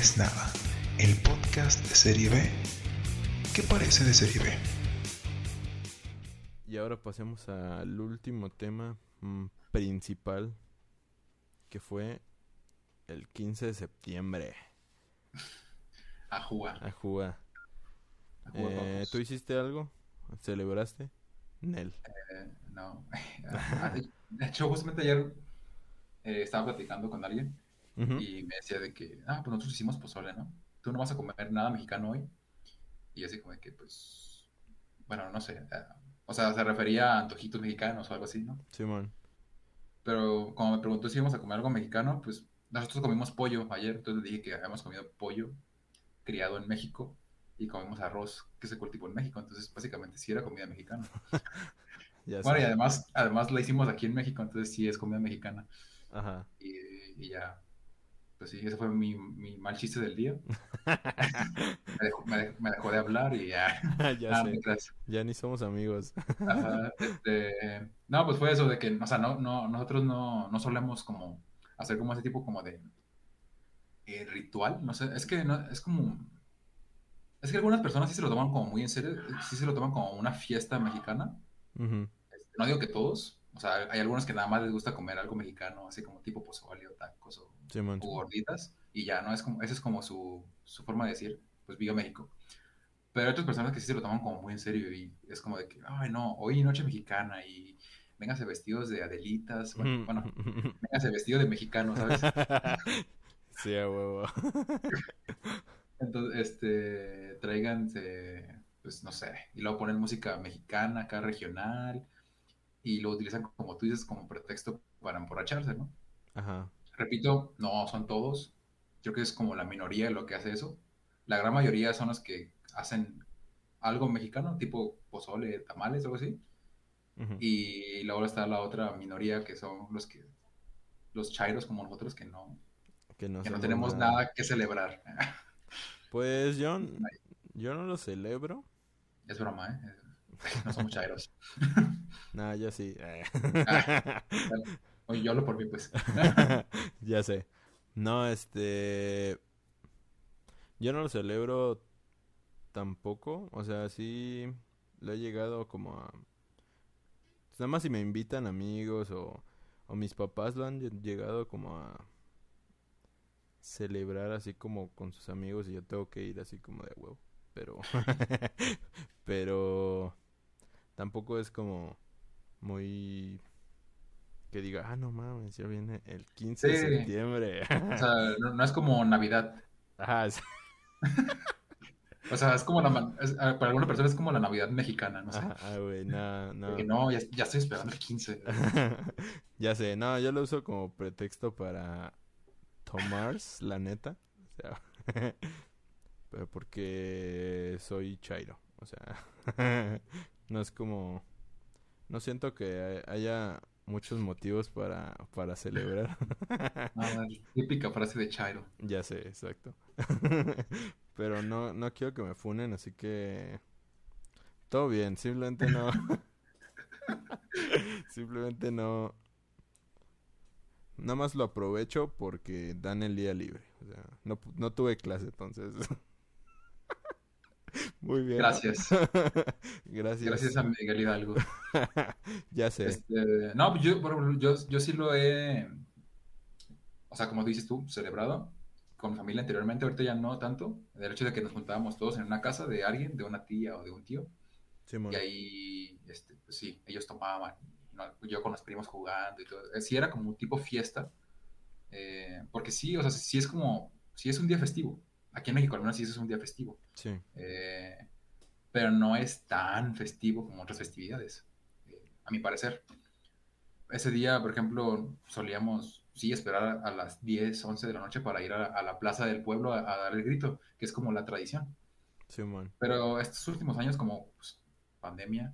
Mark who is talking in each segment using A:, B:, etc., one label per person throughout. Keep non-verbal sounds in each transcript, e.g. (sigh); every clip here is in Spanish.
A: es nada, el podcast de serie B. ¿Qué parece de serie B?
B: Y ahora pasemos al último tema mm, principal, que fue el 15 de septiembre.
C: A jugar.
B: A jugar.
C: A jugar
B: Eh. ¿Tú hiciste algo? ¿Celebraste? Nel.
C: Eh, no. (laughs) Ah, de- de hecho, justamente ayer eh, estaba platicando con alguien
B: Ujú.
C: y me decía de que, ah, pues nosotros hicimos pozole, ¿no? Tú no vas a comer nada mexicano hoy. Y así como de que, pues, bueno, no sé. eh, o sea, se refería a antojitos mexicanos o algo así, ¿no?
B: Simón.
C: Pero como me preguntó si íbamos a comer algo mexicano, pues nosotros comimos pollo ayer, entonces le dije que habíamos comido pollo criado en México y comimos arroz que se cultivó en México, entonces básicamente sí era comida mexicana. (laughs)
B: Ya
C: Bueno, y además, además la hicimos aquí en México, entonces sí es comida mexicana.
B: Ajá.
C: Y, y ya, pues sí, ese fue mi, mi mal chiste del día. (laughs) Me dejó, me dejó- me dejó de hablar y ya. (laughs)
B: ya
C: Ah,
B: sé.
C: mientras-
B: Ya ni somos amigos.
C: Ajá, (laughs) este, no, pues fue eso de que, o sea, no, no, nosotros no, no solemos como hacer como ese tipo como de eh, ritual, no sé, es que no, es como, es que algunas personas sí se lo toman como muy en serio, sí se lo toman como una fiesta mexicana. Este, no digo que todos, o sea, hay algunos que nada más les gusta comer algo mexicano, así como tipo pozole o tacos o,
B: Simón.
C: o gorditas, y ya, ¿no? Es como, esa es como su, su forma de decir, pues viva México. Pero hay otras personas que sí se lo toman como muy en serio y es como de que, ay, no, hoy noche mexicana y véngase vestidos de adelitas, bueno, bueno, (laughs) véngase vestido de mexicano, ¿sabes? (laughs)
B: sí, a huevo. (laughs)
C: Entonces, este, tráiganse, pues no sé, y luego ponen música mexicana, acá regional, y lo utilizan como tú dices, como pretexto para emborracharse, ¿no?
B: Ajá.
C: Repito, no son todos. Creo que es como la minoría lo que hace eso. La gran mayoría son los que hacen algo mexicano, tipo pozole, tamales, algo así.
B: Ujú.
C: Y luego está la otra minoría que son los que, los chairos como nosotros que no,
B: Que no,
C: que no tenemos nada que celebrar.
B: Pues yo, yo no lo celebro.
C: Es broma, ¿eh? No somos (laughs) chairos.
B: Nah, yo sí. (laughs)
C: Oye, yo hablo por mí, pues. (laughs)
B: ya sé. No, este. Yo no lo celebro tampoco. O sea, sí lo he llegado como a. Nada más si me invitan amigos o, o mis papás lo han lle- llegado como a celebrar así como con sus amigos y yo tengo que ir así como de huevo. Pero. (laughs) pero. Tampoco es como muy. Que diga, ah, no mames, ya viene el 15 de septiembre.
C: O sea, (laughs) no, no es como Navidad.
B: Ajá, sí. (laughs)
C: O sea, es como la, es- ah, para alguna persona es como la Navidad mexicana, no sé.
B: Ah, güey, no, no.
C: No, ya, ya estoy esperando el 15. (laughs)
B: ya sé, no, yo lo uso como pretexto para tomar, la neta. O sea, pero porque soy chairo. O sea, no es como. No siento que haya muchos motivos para, para celebrar. (laughs)
C: Ah, típica frase de Chairo.
B: Ya sé, exacto. (laughs) Pero no, no quiero que me funen, así que todo bien, simplemente no. (laughs) simplemente no. Nada más lo aprovecho porque dan el día libre. O sea, no, no tuve clase, entonces. Muy bien.
C: Gracias. (laughs)
B: Gracias.
C: Gracias a Miguel Hidalgo. (laughs)
B: ya sé.
C: Este, no, pues yo, yo, yo sí lo he, o sea, como dices tú, celebrado con mi familia anteriormente, ahorita ya no tanto. El hecho de que nos juntábamos todos en una casa de alguien, de una tía o de un tío,
B: Simón.
C: y ahí, este, pues sí, ellos tomaban, ¿no? yo con los primos jugando y todo. Eh, Sí era como un tipo fiesta, eh, porque sí, o sea, sí es como, sí es un día festivo. Aquí en México al menos sí es un día festivo.
B: Sí.
C: Eh, pero no es tan festivo como otras festividades, eh, a mi parecer. Ese día, por ejemplo, solíamos, sí, esperar a las 10, 11 de la noche para ir a, a la plaza del pueblo a, a dar el grito, que es como la tradición.
B: Simón.
C: Pero estos últimos años, como pues, pandemia,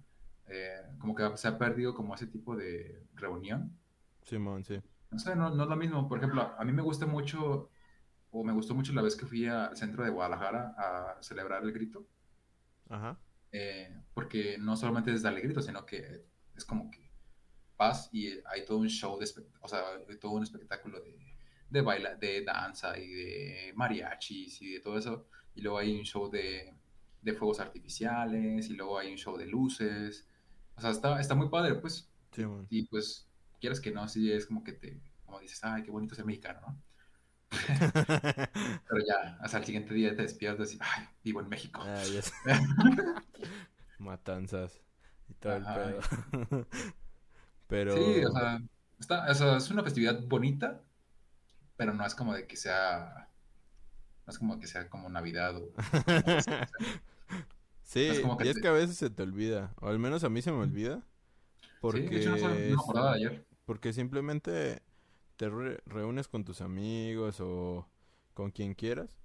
C: eh, como que se ha perdido como ese tipo de reunión.
B: Simón, sí.
C: No sé, no, no es lo mismo. Por ejemplo, a mí me gusta mucho, o me gustó mucho la vez que fui al centro de Guadalajara a celebrar el grito.
B: Ajá.
C: eh, porque no solamente es darle grito, sino que es como que vas y hay todo un show, de o sea, hay todo un espectáculo de, de baila, de danza y de mariachis y de todo eso. Y luego hay un show de, de fuegos artificiales y luego hay un show de luces. O sea, está, está muy padre, pues.
B: Sí.
C: Y pues, quieras que no, sí es como que te, como dices, ay, qué bonito ser mexicano, ¿no? Pero ya, hasta el siguiente día te despiertas y, ay, vivo en México.
B: Ah. (laughs) Matanzas y todo el pedo. (laughs) Pero
C: Sí, o sea, está, o sea, es una festividad bonita, pero no es como de que sea, no es como que sea como Navidad o... (laughs)
B: sí,
C: es como que
B: y es
C: te-
B: que a veces se te olvida, o al menos a mí se me olvida,
C: Sí, de hecho, no, sab- no me
B: porque
C: acordaba de ayer.
B: Porque simplemente te re- reúnes con tus amigos o con quien quieras,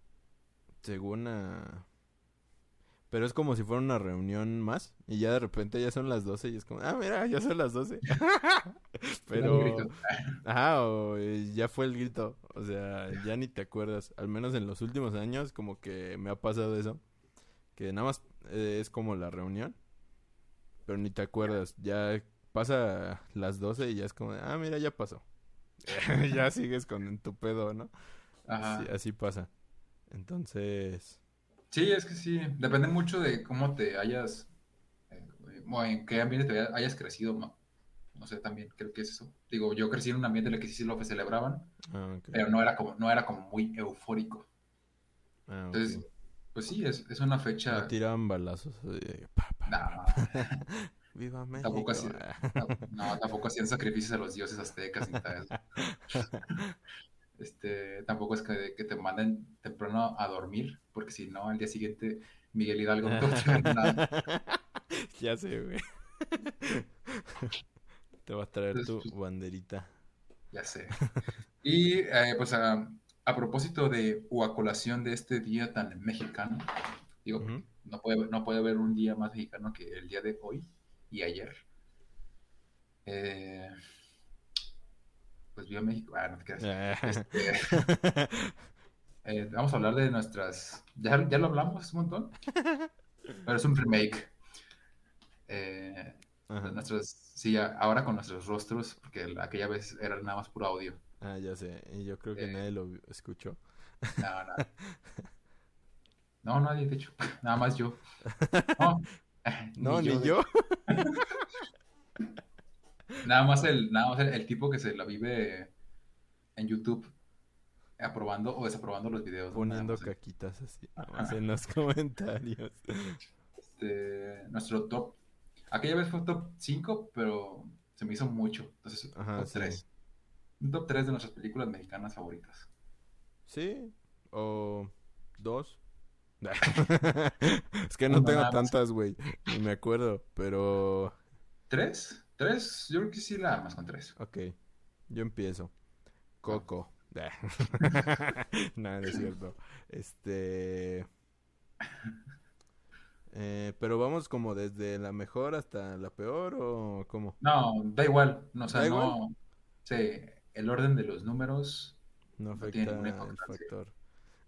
B: según a... Pero es como si fuera una reunión más y ya de repente ya son las 12 y es como, ah, mira, ya son las 12. (laughs) (laughs) Pero... Ajá, o eh, ya fue el grito, o sea, ya ni te acuerdas. Al menos en los últimos años como que me ha pasado eso, que nada más eh, es como la reunión, pero ni te acuerdas. Ya pasa las 12 y ya es como, ah, mira, ya pasó. (laughs) ya sigues con tu pedo, ¿no?
C: Ajá.
B: Sí, así pasa. Entonces,
C: Sí, es que sí, depende mucho de cómo te hayas, eh, o en qué ambiente te haya- hayas crecido, ma- no sé, también creo que es eso. Digo, yo crecí en un ambiente en el que sí lo celebraban,
B: ah,
C: pero no era como, no era como muy eufórico.
B: Ah.
C: Entonces, pues sí, es, es una fecha...
B: No tiraban balazos. pa, pa,
C: No, (laughs)
B: ¡Viva México!
C: Tampoco así. (laughs) no, tampoco hacían sacrificios a los dioses aztecas ni tal. (laughs) Este, tampoco es que, que te manden temprano a dormir, porque si no, al día siguiente Miguel Hidalgo no te va a traer nada. (laughs)
B: ya sé, güey. Te va a traer tu
C: Entonces, pues,
B: banderita.
C: Ya sé. Y eh, pues a, a propósito de o a colación de este día tan mexicano, digo, no puede, no puede haber un día más mexicano que el día de hoy y ayer. Eh, pues viva México. Ah, no te creas. Este, (laughs) eh, vamos a hablar de nuestras. Ya, ya lo hablamos un montón, pero es un remake. Eh, nuestros, sí, ahora con nuestros rostros, porque aquella vez era nada más puro audio.
B: Ah, ya sé. Y yo creo que
C: Eh.
B: nadie lo escuchó.
C: No, no. No, nadie, de hecho, (laughs) nada más yo. No, (laughs)
B: No, ni yo. (laughs)
C: Nada más el, nada más el, el tipo que se la vive en YouTube aprobando o desaprobando los videos.
B: Poniendo caquitas así. Nada más en los comentarios.
C: este, nuestro top. Aquella vez fue top 5, pero se me hizo mucho. Entonces,
B: Ajá,
C: top
B: sí.
C: 3. Un top 3 de nuestras películas mexicanas favoritas.
B: Sí. O dos. (laughs) es que no tengo
C: más.
B: tantas, güey. Ni me acuerdo. Pero.
C: ¿Tres? ¿Tres? Yo creo que sí la armas con tres.
B: Ok. Yo empiezo. Coco. (laughs) Nada, no es cierto. Este. Eh, pero vamos como desde la mejor hasta la peor o cómo?
C: No, da igual. No, o sea,
B: ¿Da
C: no. Sí, el orden de los números.
B: No
C: No tiene ninguna
B: el factor.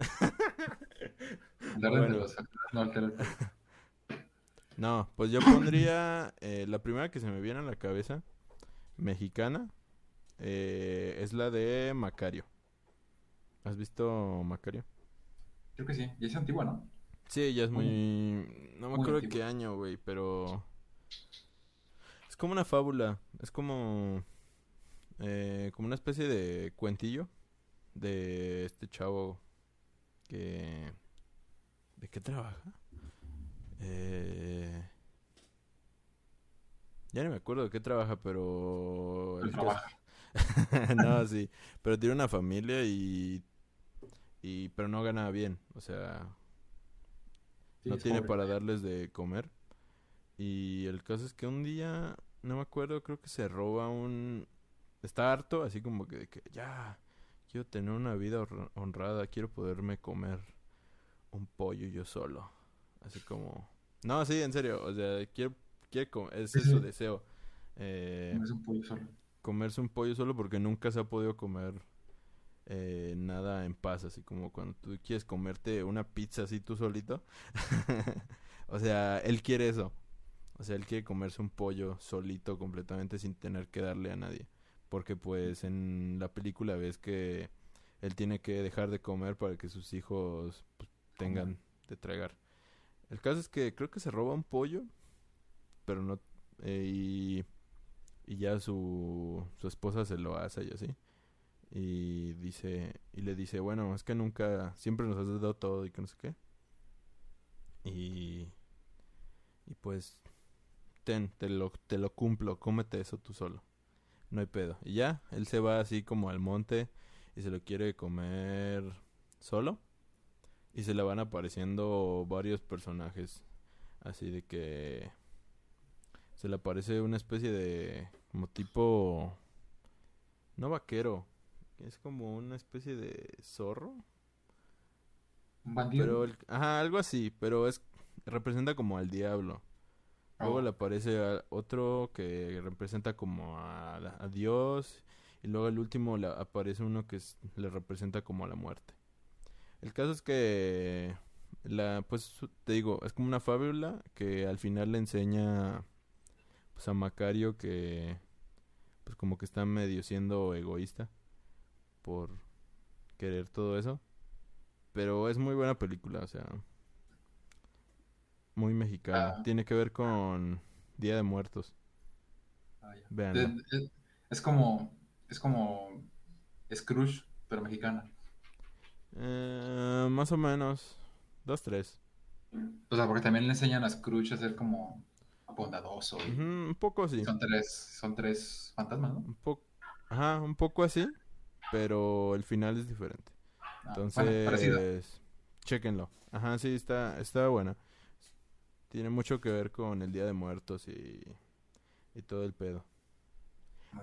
B: (laughs) Bueno.
C: los (laughs) no
B: pues yo pondría eh, la primera que se me viene a la cabeza, mexicana, eh, es la de Macario. ¿Has visto Macario?
C: Creo que sí. Y es antigua, ¿no?
B: Sí, ya es
C: Muy-
B: muy... No me acuerdo qué año, güey, pero... Es como una fábula, es como... eh, como una especie de cuentillo de este chavo que... ¿De qué trabaja? Eh... Ya no me acuerdo de qué trabaja, pero...
C: El trabaja. (laughs)
B: no, sí, pero tiene una familia y... y pero no gana bien, o sea,
C: Sí,
B: no tiene
C: pobre.
B: para darles de comer. Y el caso es que un día, no me acuerdo, creo que se roba un... Está harto, así como que, de que ya, quiero tener una vida honrada, quiero poderme comer un pollo yo solo. Así como... No, sí, en serio, o sea, quiero, quiere co- ese es su deseo. Eh,
C: es un pollo solo.
B: comerse un pollo solo porque nunca se ha podido comer eh, nada en paz, así como cuando tú quieres comerte una pizza así tú solito. (laughs) o sea, él quiere eso. O sea, él quiere comerse un pollo solito completamente sin tener que darle a nadie. Porque pues en la película ves que él tiene que dejar de comer para que sus hijos pues, tengan de tragar. El caso es que creo que se roba un pollo, pero no... eh, y, y ya su, su esposa se lo hace y así. Y dice, y le dice, bueno, es que nunca, siempre nos has dado todo y que no sé qué. Y, y pues, ten, te lo, te lo cumplo, cómete eso tú solo. No hay pedo. Y ya, él se va así como al monte y se lo quiere comer solo. Y se le van apareciendo varios personajes. Así de que se le aparece una especie de como tipo no vaquero, es como una especie de zorro,
C: Un bandido.
B: pero el- ajá, algo así, pero es representa como al diablo. Luego
C: Oh.
B: le aparece a- otro que representa como a, Dios. Y luego el último le aparece uno que es- le representa como a la muerte. El caso es que la pues te digo, es como una fábula que al final le enseña pues a Macario que pues como que está medio siendo egoísta por querer todo eso. Pero es muy buena película, o sea, muy mexicana.
C: Ah.
B: Tiene que ver con Día de Muertos.
C: Ah, ya. De- es como, es como Scrooge, pero mexicana.
B: Eh, más o menos. Dos, tres.
C: O sea, porque también le enseñan a Scrooge a ser como bondadoso. y
B: un poco así.
C: Son tres, son tres fantasmas, ¿no?
B: Un poco. Ajá, un poco así. Pero el final es diferente.
C: Ah,
B: Entonces,
C: bueno,
B: chéquenlo. Ajá, sí, está, está buena. Tiene mucho que ver con el Día de Muertos y, y todo el pedo.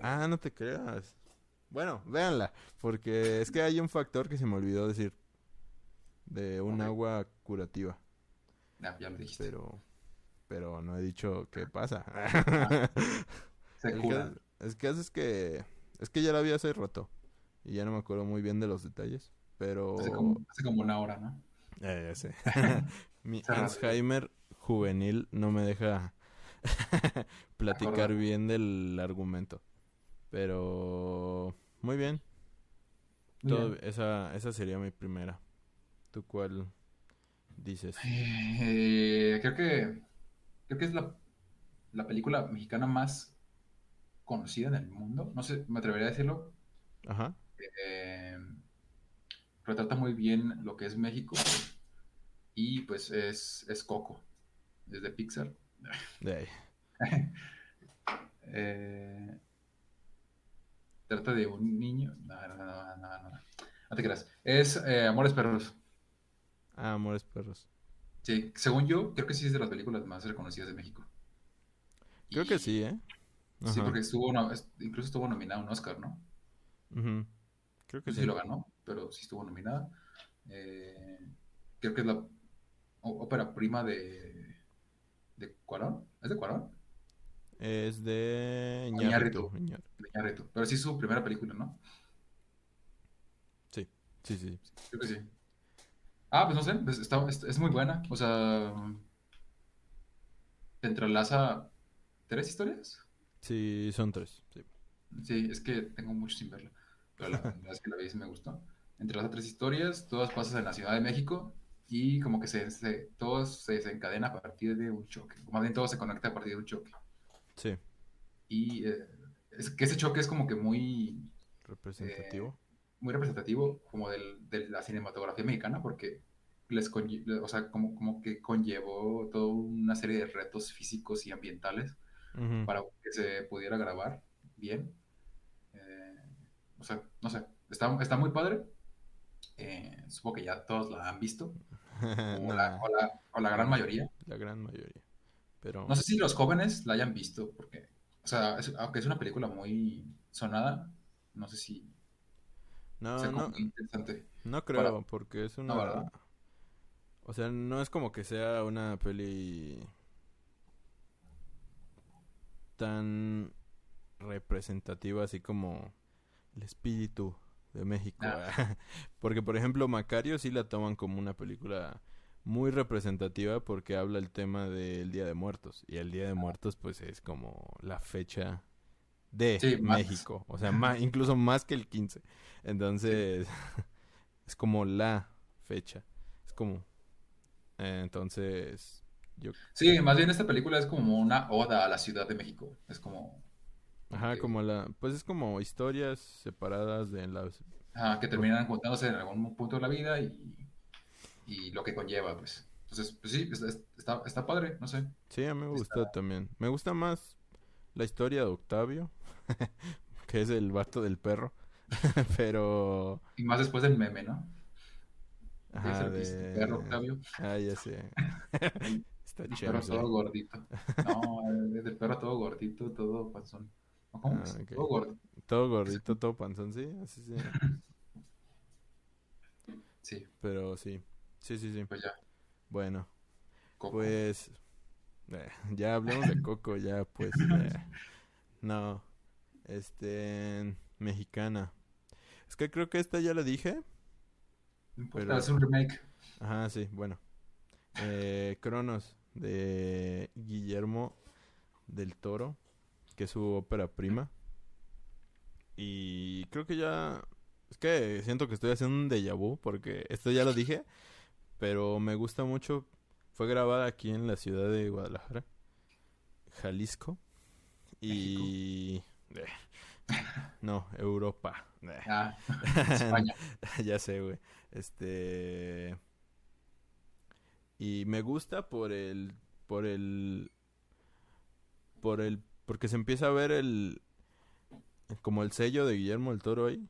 B: Ah, no te creas. Bueno, véanla, porque es que hay un factor que se me olvidó decir. De un agua curativa.
C: Ya, ya lo dijiste.
B: Pero, pero no he dicho qué pasa.
C: Se
B: El
C: cura.
B: es que es que es que ya la vi hace rato y ya no me acuerdo muy bien de los detalles, pero
C: Hace como, hace como una hora, ¿no?
B: Eh, ya sé. (laughs) Mi. Alzheimer juvenil no me deja (laughs) platicar bien del argumento. Pero muy bien.
C: Muy
B: Todo-
C: bien.
B: esa esa sería mi primera. ¿Tú cuál dices?
C: Eh, creo que creo que es la, la película mexicana más conocida en el mundo. No sé, me atrevería a decirlo.
B: Ajá.
C: Eh, retrata muy bien lo que es México. Y pues es, es Coco, es de Pixar.
B: De ahí. (laughs)
C: Eh, trata de un niño. No, no, no, no, no, no. Te creas. Es eh, Amores Perros.
B: Ah, Amores Perros.
C: Sí, según yo, creo que sí es de las películas más reconocidas de México.
B: Creo que sí, ¿eh?
C: Sí, porque estuvo, es- incluso estuvo nominada a un Oscar, ¿no?
B: Creo que sí.
C: si lo ganó, pero sí estuvo nominada. Eh, creo que es la ópera prima de, de Cuarón. ¿Es de Cuarón?
B: Es de
C: Iñárritu. De. Pero sí es su primera película, ¿no?
B: Sí, sí, sí.
C: Creo que sí. Ah, pues no sé, pues está- es, es muy buena. O sea, te entrelaza tres historias.
B: Sí, son tres. Sí.
C: Sí, es que tengo mucho sin verla. Pero la (laughs) verdad es que la vi y me gustó. Entrelaza tres historias, todas pasan en la Ciudad de México y como que se, se- todo se desencadena a partir de un choque. O más bien todo se conecta a partir de un choque.
B: Sí,
C: Y eh, es que ese choque es como que muy,
B: representativo.
C: muy representativo como del- de la cinematografía mexicana porque les conlle- o sea, como, como que conllevó toda una serie de retos físicos y ambientales para que se pudiera grabar bien. Eh, o sea, no sé, está, está muy padre. Eh, supongo que ya todos la han visto, (laughs) o, la, o la- o la gran mayoría.
B: la gran mayoría. Pero
C: No sé si los jóvenes la hayan visto, porque, o sea, es- aunque es una película muy sonada, no sé si
B: no,
C: sea
B: no,
C: interesante.
B: no creo, porque es una...
C: ¿verdad?
B: o sea, no es como que sea una peli tan representativa así como el espíritu de México.
C: Ah. (laughs)
B: Porque, por ejemplo, Macario sí la toman como una película muy representativa porque habla el tema del Día de Muertos. Y el Día de Muertos, pues, es como la fecha de
C: Sí, más.
B: México. O sea, más, (laughs) incluso más que el 15. Entonces, (laughs) es como la fecha. Es como... eh, entonces, yo...
C: Sí, más bien esta película es como una oda a la Ciudad de México. Es como
B: Ajá, como la... Pues es como historias separadas de las...
C: ajá, que terminan juntándose en algún punto de la vida y, y lo que conlleva, pues. Entonces, pues sí, es- es- está, está padre, no sé.
B: Sí, a mí me
C: Está-
B: gustó también. Me gusta más la historia de Octavio, (laughs) que es el vato del perro. (laughs) Pero...
C: Y más después del meme, ¿no?
B: Ajá, de...
C: perro Octavio,
B: Ah, ya sé. (laughs) Está
C: el
B: chévere.
C: perro todo gordito. No, el perro todo gordito, todo panzón. ¿O ¿Cómo
B: Ah.
C: Todo gordo.
B: Todo gordito, todo panzón, sí, así sí.
C: Sí,
B: Pero sí, sí, sí, sí.
C: pues ya.
B: Bueno,
C: Coco.
B: pues eh, ya hablemos de Coco, ya pues. (laughs) eh, no, este, mexicana. Es que creo que esta ya la dije.
C: No importa,
B: pero-
C: es un remake.
B: Ajá, sí, bueno. Eh, Cronos de Guillermo del Toro, que es su ópera prima. Y creo que ya... Es que siento que estoy haciendo un déjà vu porque esto ya lo dije, pero me gusta mucho. Fue grabada aquí en la ciudad de Guadalajara, Jalisco. Y... eh, (laughs) no, Europa. Eh.
C: Ah, (laughs) España. (laughs)
B: ya sé, güey. Este. Y me gusta por el. Por el. Por el. Porque se empieza a ver el. Como el sello de Guillermo del Toro ahí.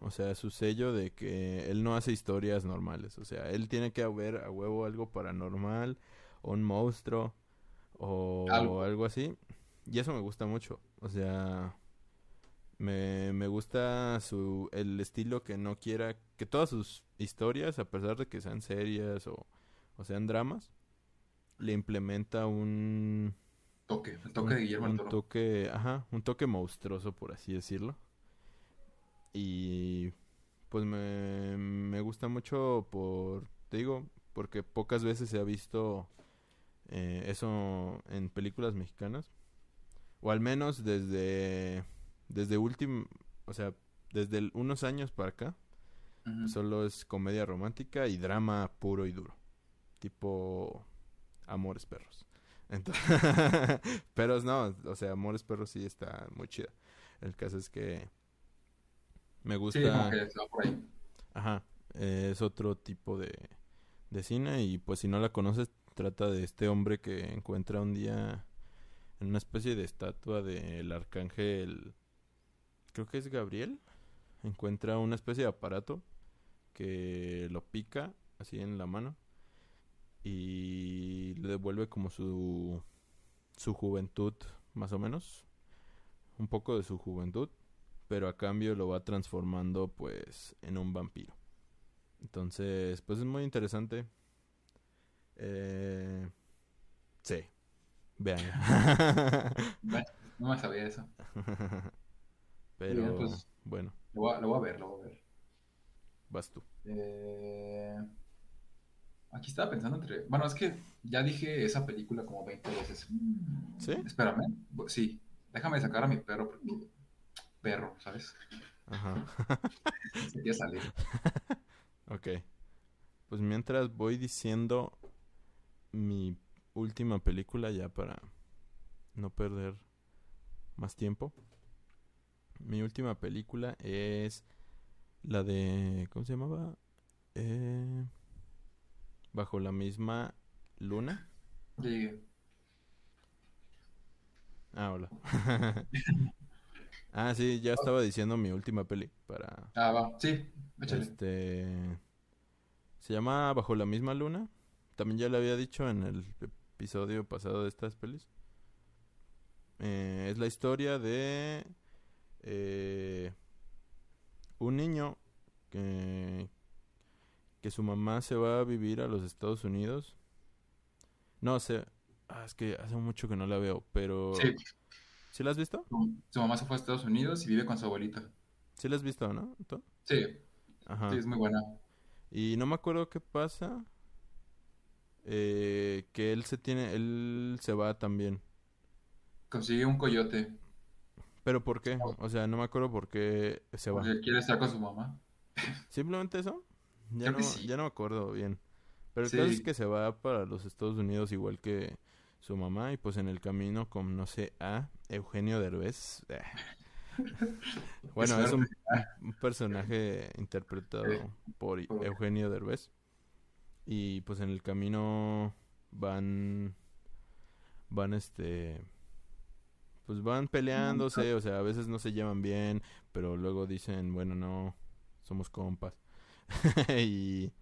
B: O sea, su sello de que él no hace historias normales. O sea, él tiene que haber a huevo algo paranormal. O un monstruo. O
C: Algo.
B: algo así. Y eso me gusta mucho. O sea. Me, me gusta su el estilo que no quiera que todas sus historias, a pesar de que sean serias o, o sean dramas, le implementa un,
C: Toque, el toque
B: un,
C: de Guillermo
B: un toque, ajá, un toque monstruoso, por así decirlo. Y pues me, me gusta mucho por, te digo, porque pocas veces se ha visto eh, eso en películas mexicanas. O al menos desde, desde último, o sea, desde el- unos años para acá, solo es comedia romántica y drama puro y duro. Tipo Amores Perros. Entonces, (laughs) pero no, o sea, Amores Perros sí está muy chida. El caso es que me gusta.
C: Sí, como que se va por ahí.
B: Ajá, eh, es otro tipo de, de cine y pues si no la conoces, trata de este hombre que encuentra un día en una especie de estatua del arcángel, creo que es Gabriel, encuentra una especie de aparato que lo pica así en la mano y le devuelve como su su juventud más o menos un poco de su juventud pero a cambio lo va transformando pues en un vampiro. Entonces, pues es muy interesante. Eh, sí, vean. (laughs) (laughs)
C: Bueno, no me sabía eso. (laughs)
B: pero
C: Bien, pues.
B: bueno,
C: Lo voy a, lo voy a ver, lo voy a ver.
B: vas tú.
C: Eh, Aquí estaba pensando entre... Bueno, es que ya dije esa película como 20 veces.
B: ¿Sí?
C: Espérame. Sí, déjame sacar a mi perro porque... Perro, ¿sabes?
B: Ajá. (laughs)
C: Se salir.
B: ok. Pues mientras voy diciendo mi última película ya para no perder más tiempo. Mi última película es la de... ¿Cómo se llamaba? Eh, Bajo la misma luna. Ah, hola. (laughs) ah, sí, ya estaba diciendo mi última peli para...
C: Ah, va. Sí, échale.
B: Este... Se llama Bajo la misma luna. También ya le había dicho en el episodio pasado de estas pelis. Eh, es la historia de eh, un niño que, que su mamá se va a vivir a los Estados Unidos. No sé, ah, es que hace mucho que no la veo, pero
C: Sí,
B: ¿sí la has visto?
C: su, mamá se fue a Estados Unidos y vive con su abuelita.
B: Sí la has visto, ¿no? ¿Tú?
C: Sí,
B: Ajá.
C: sí, es muy buena.
B: Y no me acuerdo qué pasa. Eh, que él se tiene, él se va también.
C: Consigue un coyote.
B: ¿Pero por qué? O sea, no me acuerdo por qué se va.
C: Porque quiere estar con su mamá.
B: ¿Simplemente eso? Ya
C: Creo
B: no,
C: que sí.
B: ya no me acuerdo bien. Pero el
C: Sí.
B: caso es que se va para los Estados Unidos igual que su mamá y pues en el camino con, no sé, a Eugenio Derbez. (laughs) Bueno, es un, un personaje interpretado I-
C: Por-
B: Eugenio Derbez. Y pues en el camino van, van este, pues van peleándose, o sea, a veces no se llevan bien, pero luego dicen, bueno, no, somos compas. (laughs) y,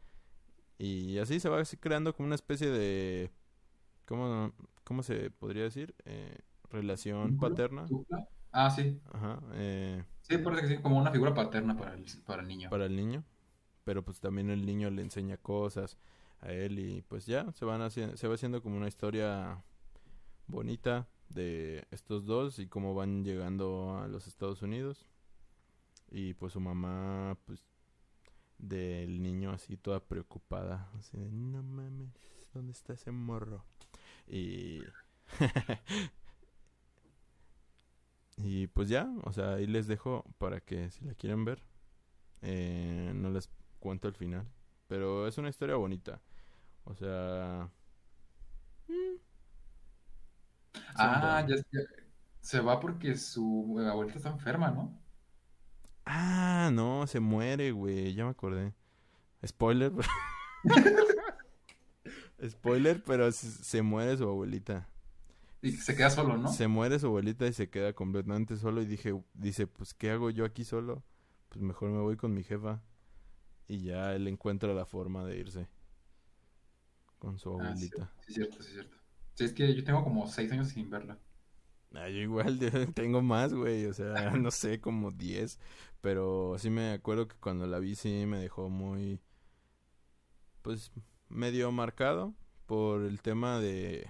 B: y así se va creando como una especie de, ¿cómo, cómo se podría decir? Eh, relación paterna.
C: Ah, sí.
B: Ajá, eh,
C: Sí, parece que sí, como una figura paterna para el, para el niño.
B: para el niño. Pero pues también el niño le enseña cosas a él y pues ya se van haciendo, se va haciendo como una historia bonita de estos dos y cómo van llegando a los Estados Unidos. Y pues su mamá, pues del niño así toda preocupada, así de, no mames, ¿dónde está ese morro? Y (laughs) y pues ya, o sea, ahí les dejo para que si la quieren ver, eh, no les cuento el final, pero es una historia bonita, o sea, mm,
C: Ah, ya, ya- se va porque su abuelita está enferma, ¿no?
B: Ah, no, se muere, güey, ya me acordé. Spoiler. (laughs) Spoiler, pero se, muere su abuelita.
C: Y se queda solo, ¿no?
B: Se muere su abuelita y se queda completamente solo y dije, dice, pues ¿qué hago yo aquí solo? Pues mejor me voy con mi jefa. Y ya él encuentra la forma de irse con su
C: Ah, sí,
B: abuelita.
C: sí, es cierto, sí, es cierto. Sí, es que yo tengo como seis años sin verla.
B: Ah, yo igual (laughs) tengo más, güey, o sea, (laughs) no sé, como 10, pero sí me acuerdo que cuando la vi sí me dejó muy, pues, medio marcado por el tema de,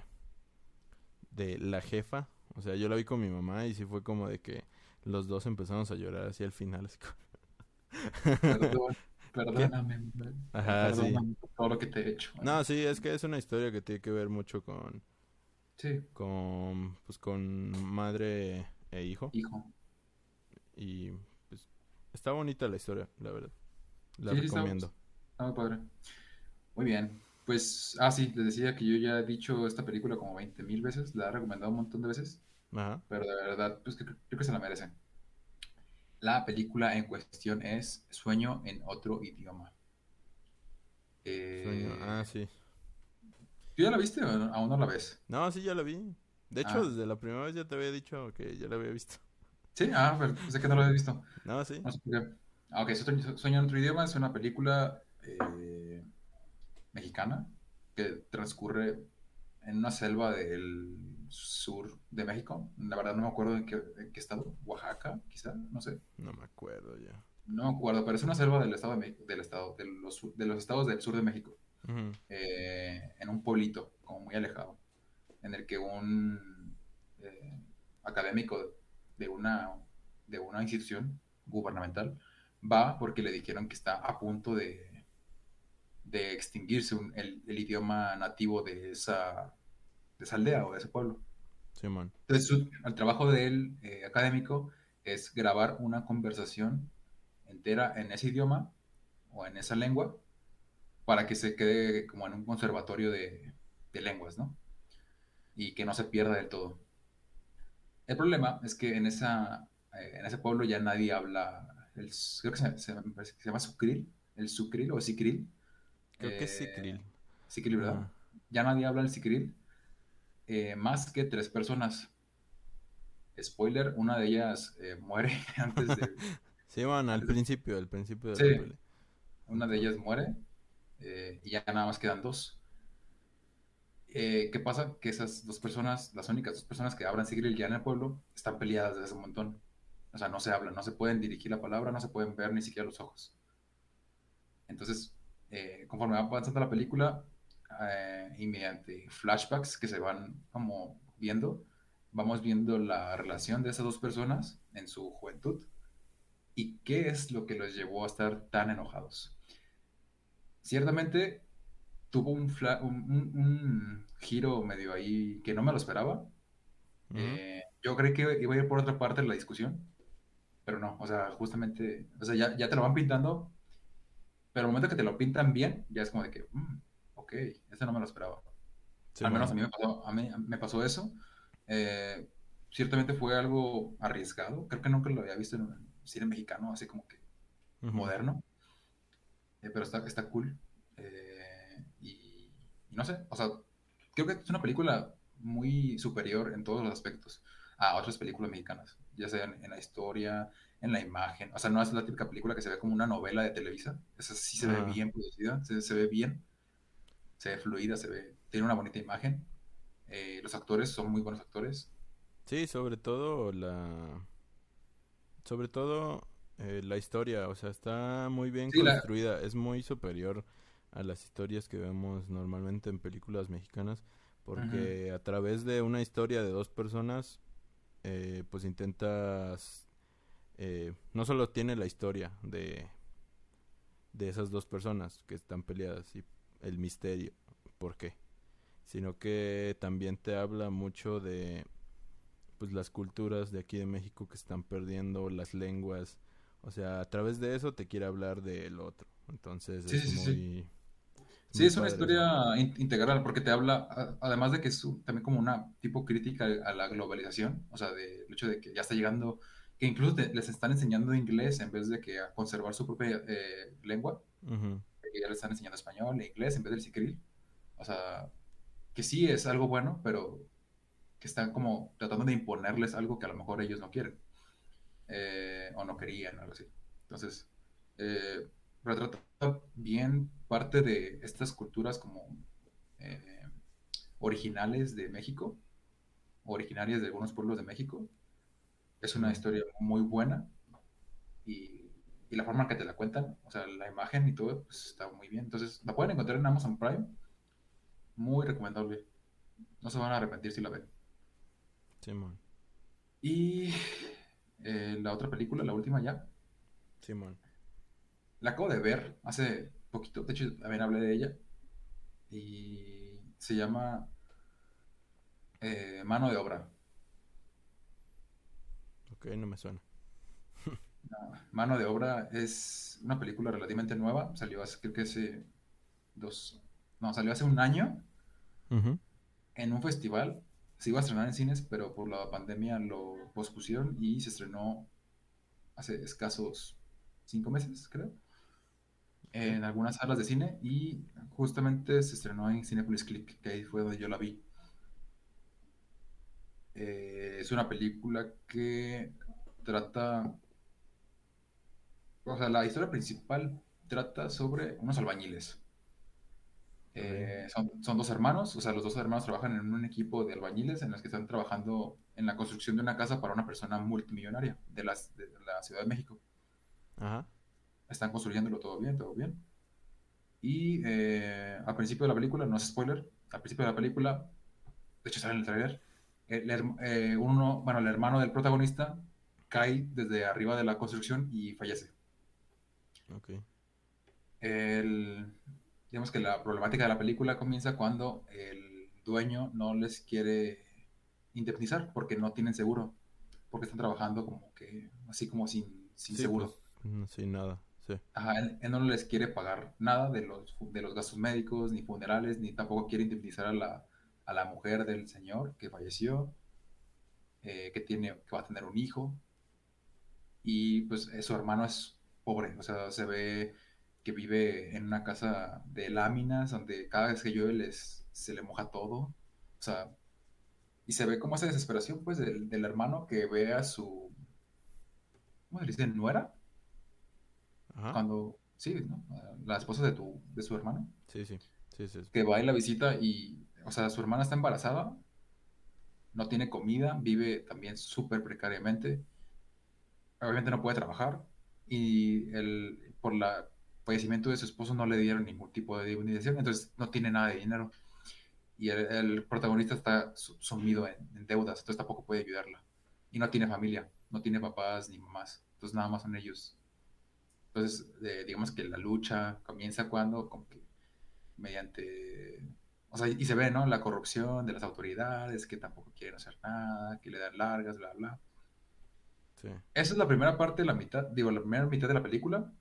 B: de la jefa, o sea, yo la vi con mi mamá y sí fue como de que los dos empezamos a llorar así al final, así como-
C: Perdón, (laughs) perdóname.
B: Ajá, sí.
C: perdóname por todo lo que te he hecho.
B: No, sí, es que es una historia que tiene que ver mucho con,
C: Sí,
B: con, pues, con madre e hijo.
C: hijo.
B: Y pues está bonita la historia, la verdad. La
C: Sí,
B: recomiendo.
C: Está muy padre. Muy bien. Pues, ah, sí, les decía que yo ya he dicho esta película como 20 mil veces, la he recomendado un montón de veces,
B: Ajá.
C: pero de verdad, pues que- creo que se la merece. La película en cuestión es Sueño en otro idioma. Eh,
B: Sueño. Ah, sí.
C: ¿Tú ya la viste o aún no la ves?
B: No, sí, ya la vi. De hecho,
C: Ah.
B: desde la primera vez ya te había dicho que ya la había visto.
C: Sí, ah, pero sé que no la había visto.
B: No, sí.
C: No sé. Ah, ok, Sueño en otro idioma es una película eh, mexicana que transcurre en una selva del sur de México. La verdad no me acuerdo en qué, en qué estado. Oaxaca, quizá, no sé.
B: No me acuerdo ya.
C: No me acuerdo, pero es una selva del estado de México, del estado, de los, de los estados del sur de México. Eh, en un pueblito, como muy alejado, en el que un eh, académico de una, de una institución gubernamental va porque le dijeron que está a punto de, de extinguirse un- el, el idioma nativo de esa, de esa aldea o de ese pueblo. Entonces, su- el trabajo del eh, académico es grabar una conversación entera en ese idioma o en esa lengua para que se quede como en un conservatorio de, de lenguas, ¿no? Y que no se pierda del todo. El problema es que en, esa, eh, en ese pueblo ya nadie habla, el, creo que se, llama sucril, el sucril o sicril.
B: Creo que sí,
C: Eh,
B: Krill.
C: Sicril, ¿verdad? Ya nadie habla el sicril, eh, más que tres personas. Spoiler, una de ellas eh, muere (laughs) antes de... (laughs)
B: Simón, al principio, al principio de
C: Sí.
B: la.
C: Una de ellas muere eh, y ya nada más quedan dos. Eh, ¿qué pasa? Que esas dos personas, las únicas dos personas que hablan sicril ya en el pueblo, están peleadas desde hace un montón. O sea, no se hablan, no se pueden dirigir la palabra, no se pueden ver ni siquiera los ojos. Entonces, eh, conforme va avanzando la película, eh, y mediante flashbacks que se van como viendo, vamos viendo la relación de esas dos personas en su juventud y qué es lo que los llevó a estar tan enojados. Ciertamente tuvo un, fla- un, un- un giro medio ahí que no me lo esperaba,
B: Ujú.
C: Eh, yo creí que iba a ir por otra parte de la discusión, pero no, o sea, justamente, o sea, ya, ya te lo van pintando, pero el momento que te lo pintan bien, ya es como de que, mm, ok, eso no me lo esperaba.
B: Sí,
C: Al menos a
B: man.
C: mí me pasó, a mí me pasó eso. Eh, ciertamente fue algo arriesgado, creo que nunca lo había visto en un cine mexicano, así como que
B: Ujú.
C: moderno, eh, pero está, está cool. Eh, y, y no sé, o sea, creo que es una película muy superior en todos los aspectos a otras películas mexicanas, ya sea en, en la historia, en la imagen. O sea, no es la típica película que se ve como una novela de Televisa. Esa sí se ve bien producida, se, se ve bien, se ve fluida, se ve, tiene una bonita imagen. Eh, los actores son muy buenos actores.
B: Sí, sobre todo la... Sobre todo eh, la historia, o sea, está muy bien
C: Sí, la-
B: construida, es muy superior a las historias que vemos normalmente en películas mexicanas, porque a través de una historia de dos personas, eh, pues intentas... eh, no solo tiene la historia de, de esas dos personas que están peleadas y el misterio, ¿por qué? Sino que también te habla mucho de pues las culturas de aquí de México que están perdiendo las lenguas. O sea, a través de eso te quiere hablar del otro. Entonces
C: Sí,
B: es
C: sí, sí, sí. es una historia in- integral porque te habla, además de que es un- también como una tipo crítica a la globalización, o sea, del hecho de que ya está llegando, que incluso te- les están enseñando inglés en vez de que a conservar su propia eh, lengua, que ya les están enseñando español e inglés en vez del siquiril. O sea, que sí es algo bueno, pero que están como tratando de imponerles algo que a lo mejor ellos no quieren eh, o no querían, algo así. Entonces, eh, retrata bien parte de estas culturas como eh, originales de México, originarias de algunos pueblos de México. Es una historia muy buena y, y la forma en que te la cuentan, o sea, la imagen y todo, pues está muy bien. Entonces, la pueden encontrar en Amazon Prime. Muy recomendable. No se van a arrepentir si la ven.
B: Simón.
C: Y eh, la otra película, la última ya,
B: Simón.
C: la acabo de ver hace poquito, de hecho también hablé de ella, y se llama eh, Mano de Obra.
B: Ok, no me suena. (laughs)
C: Mano de Obra es una película relativamente nueva, salió hace, creo que hace dos, no, salió hace un año en un festival. Se iba a estrenar en cines, pero por la pandemia lo pospusieron y se estrenó hace escasos cinco meses, creo, en algunas salas de cine y justamente se estrenó en Cinepolis Click, que ahí fue donde yo la vi. Eh, es una película que trata, o sea, la historia principal trata sobre unos albañiles. Eh, son, son dos hermanos, o sea, los dos hermanos trabajan en un equipo de albañiles en los que están trabajando en la construcción de una casa para una persona multimillonaria de, las, de la Ciudad de México.
B: Ajá.
C: Están construyéndolo todo bien, todo bien. Y eh, al principio de la película, no es spoiler, al principio de la película, de hecho sale en el trailer, el, herm- eh, uno, bueno, el hermano del protagonista cae desde arriba de la construcción y fallece.
B: Ok.
C: El, digamos que la problemática de la película comienza cuando el dueño no les quiere indemnizar porque no tienen seguro, porque están trabajando como que así como sin, sin
B: Sí,
C: seguro.
B: pues, no, sin nada. Sí.
C: Ajá, él, él no les quiere pagar nada de los, de los gastos médicos, ni funerales, ni tampoco quiere indemnizar a la, a la mujer del señor que falleció, eh, que, tiene, que va a tener un hijo. Y pues eh, su hermano es pobre, o sea, se ve que vive en una casa de láminas donde cada vez que llueve les, se le moja todo. O sea, y se ve como esa desesperación pues del, del hermano que ve a su, ¿cómo se dice? ¿Nuera?
B: Ajá.
C: cuando, sí, ¿no? La esposa de tu, de su hermano,
B: Sí, sí. Sí, sí.
C: que va y la visita y, o sea, su hermana está embarazada, no tiene comida, vive también súper precariamente, obviamente no puede trabajar y el, por la fallecimiento de su esposo no le dieron ningún tipo de indemnización, entonces no tiene nada de dinero y el, el protagonista está su- sumido en, en deudas, entonces tampoco puede ayudarla y no tiene familia, no tiene papás ni mamás, entonces nada más son ellos. Entonces, eh, digamos que la lucha comienza cuando, como que mediante o sea, y se ve, ¿no? La corrupción de las autoridades, que tampoco quieren hacer nada, que le dan largas, bla, bla.
B: Sí.
C: Esa es la primera parte de la mitad, digo, la primera mitad de la película,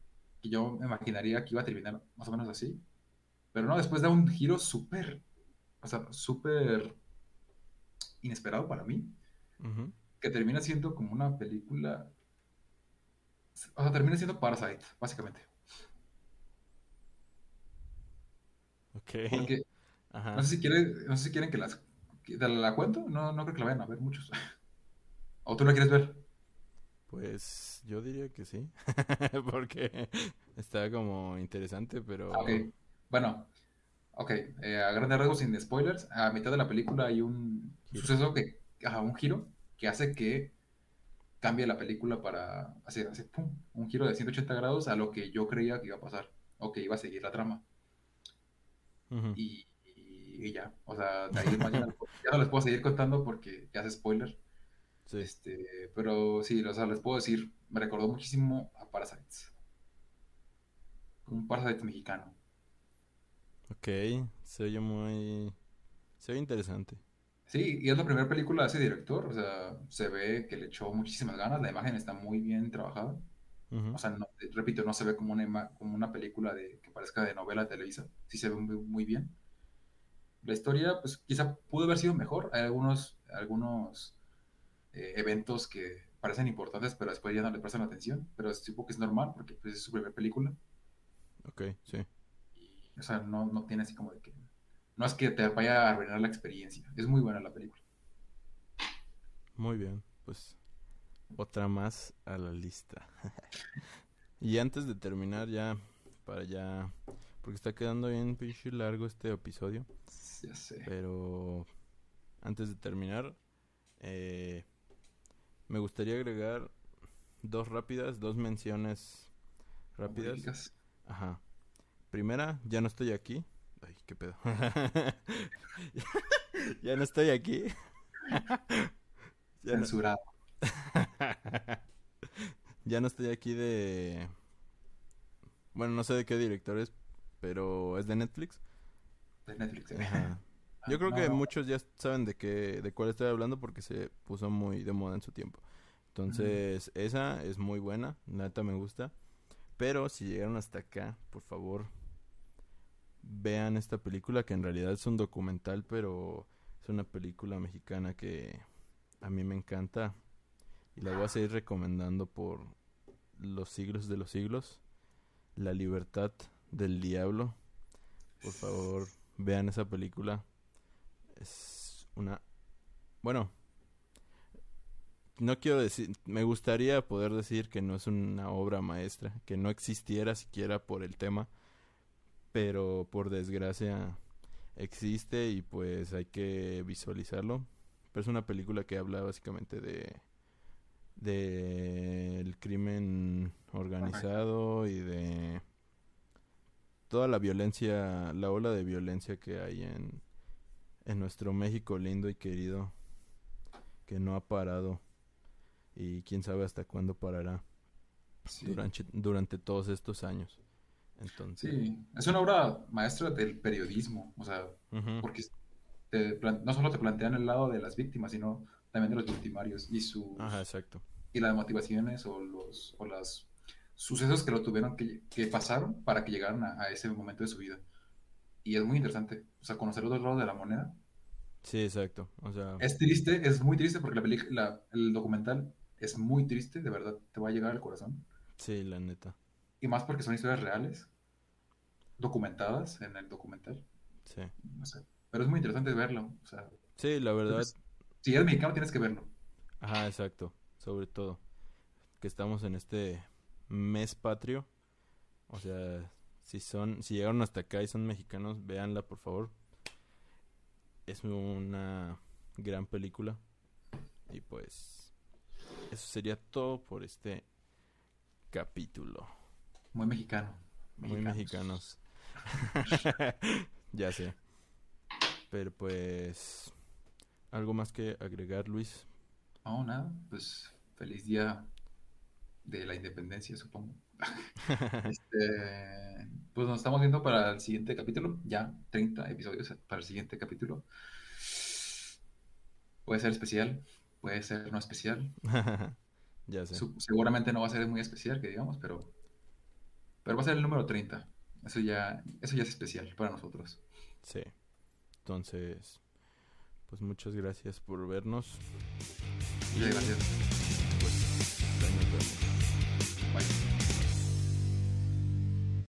C: que yo me imaginaría que iba a terminar más o menos así. Pero no, después da un giro súper, o sea, súper inesperado para mí, que termina siendo como una película, o sea, termina siendo Parasite, básicamente.
B: Ok.
C: Porque
B: Ajá.
C: no sé si quieren, no sé si quieren que las, que la cuento, no, no creo que la vayan a ver muchos. (laughs) ¿O tú la quieres ver?
B: Pues yo diría que sí. (laughs) Porque está como interesante, pero...
C: Ah, Ok, bueno, ok, eh, a grandes rasgos sin spoilers, a mitad de la película hay un
B: Giro.
C: suceso que, ajá, un giro que hace que cambie la película para hacer, hacer pum, un giro de 180 grados a lo que yo creía que iba a pasar o que iba a seguir la trama. Y, y- y ya, o sea, de ahí más ya, no, ya no les puedo seguir contando porque ya es spoiler.
B: Sí.
C: Este, pero sí, o sea, les puedo decir, me recordó muchísimo a Parasites. Un Parasite mexicano.
B: Ok, se oye muy... Se oye interesante.
C: Sí, y es la primera película de ese director, o sea, se ve que le echó muchísimas ganas, la imagen está muy bien trabajada, o sea, no- repito, no se ve como una, como una película de, que parezca de novela de Televisa, sí se ve muy, muy bien. La historia, pues quizá pudo haber sido mejor, hay algunos, algunos eh, eventos que parecen importantes, pero después ya no le prestan atención, pero supongo que es normal, porque pues, es su primera película,
B: Ok, sí.
C: y, o sea, no, no tiene así como de que, no es que te vaya a arruinar la experiencia, es muy buena la película.
B: Muy bien. Pues otra más a la lista. (laughs) y antes de terminar ya, para ya... Porque está quedando bien pinche largo este episodio.
C: Ya sé.
B: Pero antes de terminar, eh, me gustaría agregar dos rápidas, dos menciones rápidas. Ajá. Primera, ya no estoy aquí. Ay, qué pedo. (laughs) ya no estoy aquí. (laughs) ya, no,
C: Censurado. (laughs)
B: ya no estoy aquí de... Bueno, no sé de qué director es, pero es de Netflix.
C: De Netflix. eh.
B: Ajá. Yo creo que muchos ya saben de qué, de cuál estoy hablando porque se puso muy de moda en su tiempo. Entonces, esa es muy buena, neta me gusta. Pero si llegaron hasta acá, por favor, vean esta película que en realidad es un documental, pero es una película mexicana que a mí me encanta y la voy a seguir recomendando por los siglos de los siglos. La libertad del diablo. Por favor, vean esa película. Es una... Bueno, no quiero decir... Me gustaría poder decir que no es una obra maestra, que no existiera siquiera por el tema, pero por desgracia existe y pues hay que visualizarlo. Pero es una película que habla básicamente de del crimen organizado y de toda la violencia, la ola de violencia que hay en, en nuestro México lindo y querido, que no ha parado y quién sabe hasta cuándo parará
C: Sí.
B: durante, durante todos estos años. Entonces,
C: Sí, es una obra maestra del periodismo, o sea, porque te no solo te plantean el lado de las víctimas, sino también de los victimarios y
B: ajá, exacto.
C: y las motivaciones o los o las sucesos que lo tuvieron que, que pasaron para que llegaran a, a ese momento de su vida. Y es muy interesante, o sea, conocer los dos lados de la moneda.
B: Sí, exacto. O sea,
C: Es triste, es muy triste porque la la- el documental es muy triste, de verdad, te va a llegar al corazón.
B: sí, la neta.
C: Y más porque son historias reales, documentadas en el documental.
B: Sí.
C: No sé. Pero es muy interesante verlo. O sea,
B: Sí, la verdad,
C: Entonces, si eres mexicano tienes que verlo.
B: Ajá, exacto. Sobre todo. Que estamos en este mes patrio. O sea, si son, si llegaron hasta acá y son mexicanos, véanla por favor. Es una gran película. Y pues, eso sería todo por este capítulo.
C: Muy mexicano.
B: Muy mexicanos. (laughs) ya sé. Pero pues, ¿algo más que agregar, Luis?
C: No, nada. Pues feliz día de la independencia, supongo. Este, pues nos estamos viendo para el siguiente capítulo. Ya 30 episodios para el siguiente capítulo. Puede ser especial, puede ser no especial. (laughs)
B: ya sé.
C: Seguramente no va a ser muy especial, que digamos, pero, pero va a ser el número 30. Eso ya, eso ya es especial para nosotros.
B: Sí. Entonces, pues muchas gracias por vernos.
C: Sí, gracias. Pues, Bye.